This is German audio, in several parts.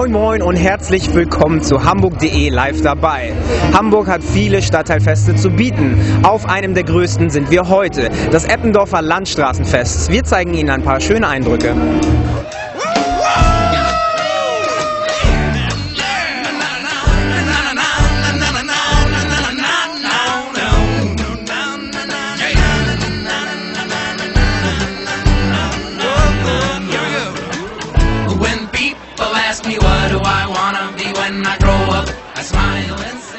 Moin Moin und herzlich willkommen zu Hamburg.de live dabei. Hamburg hat viele Stadtteilfeste zu bieten. Auf einem der größten sind wir heute, das Eppendorfer Landstraßenfest. Wir zeigen Ihnen ein paar schöne Eindrücke. Do I wanna be when I grow up, I smile and say.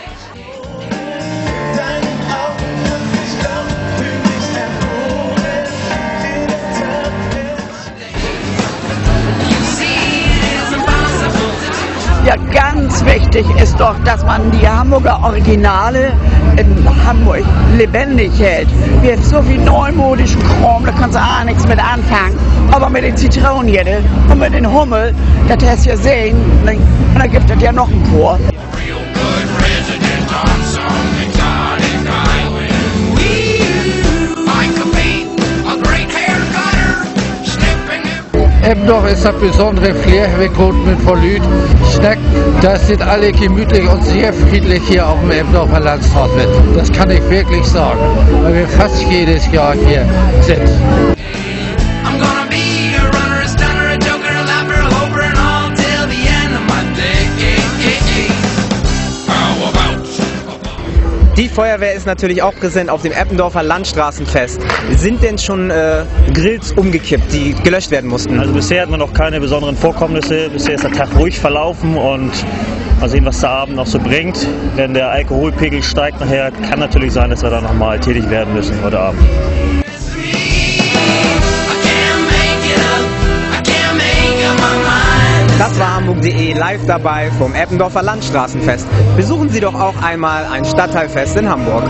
Ja, ganz wichtig ist doch, dass man die Hamburger Originale in Hamburg lebendig hält. Haben so viel neumodischen Kram, da kannst du auch nichts mit anfangen. Aber mit den Zitronenjette und mit den Hummel, das hast du ja sehen, und da gibt es ja noch ein snipping it. Eppendorf ist das besondere Flair, kommen mit Verlüt, Schneck, das sind alle gemütlich und sehr friedlich hier auf dem Eppendorfer Landstraße mit. Das kann ich wirklich sagen, weil wir fast jedes Jahr hier sind. Die Feuerwehr ist natürlich auch präsent auf dem Eppendorfer Landstraßenfest. Sind denn schon äh, Grills umgekippt, die gelöscht werden mussten? Also bisher hatten wir noch keine besonderen Vorkommnisse. Bisher ist der Tag ruhig verlaufen und mal sehen, was der Abend noch so bringt. Wenn der Alkoholpegel steigt nachher, kann natürlich sein, dass wir da nochmal tätig werden müssen heute Abend. Hamburg.de live dabei vom Eppendorfer Landstraßenfest. Besuchen Sie doch auch einmal ein Stadtteilfest in Hamburg.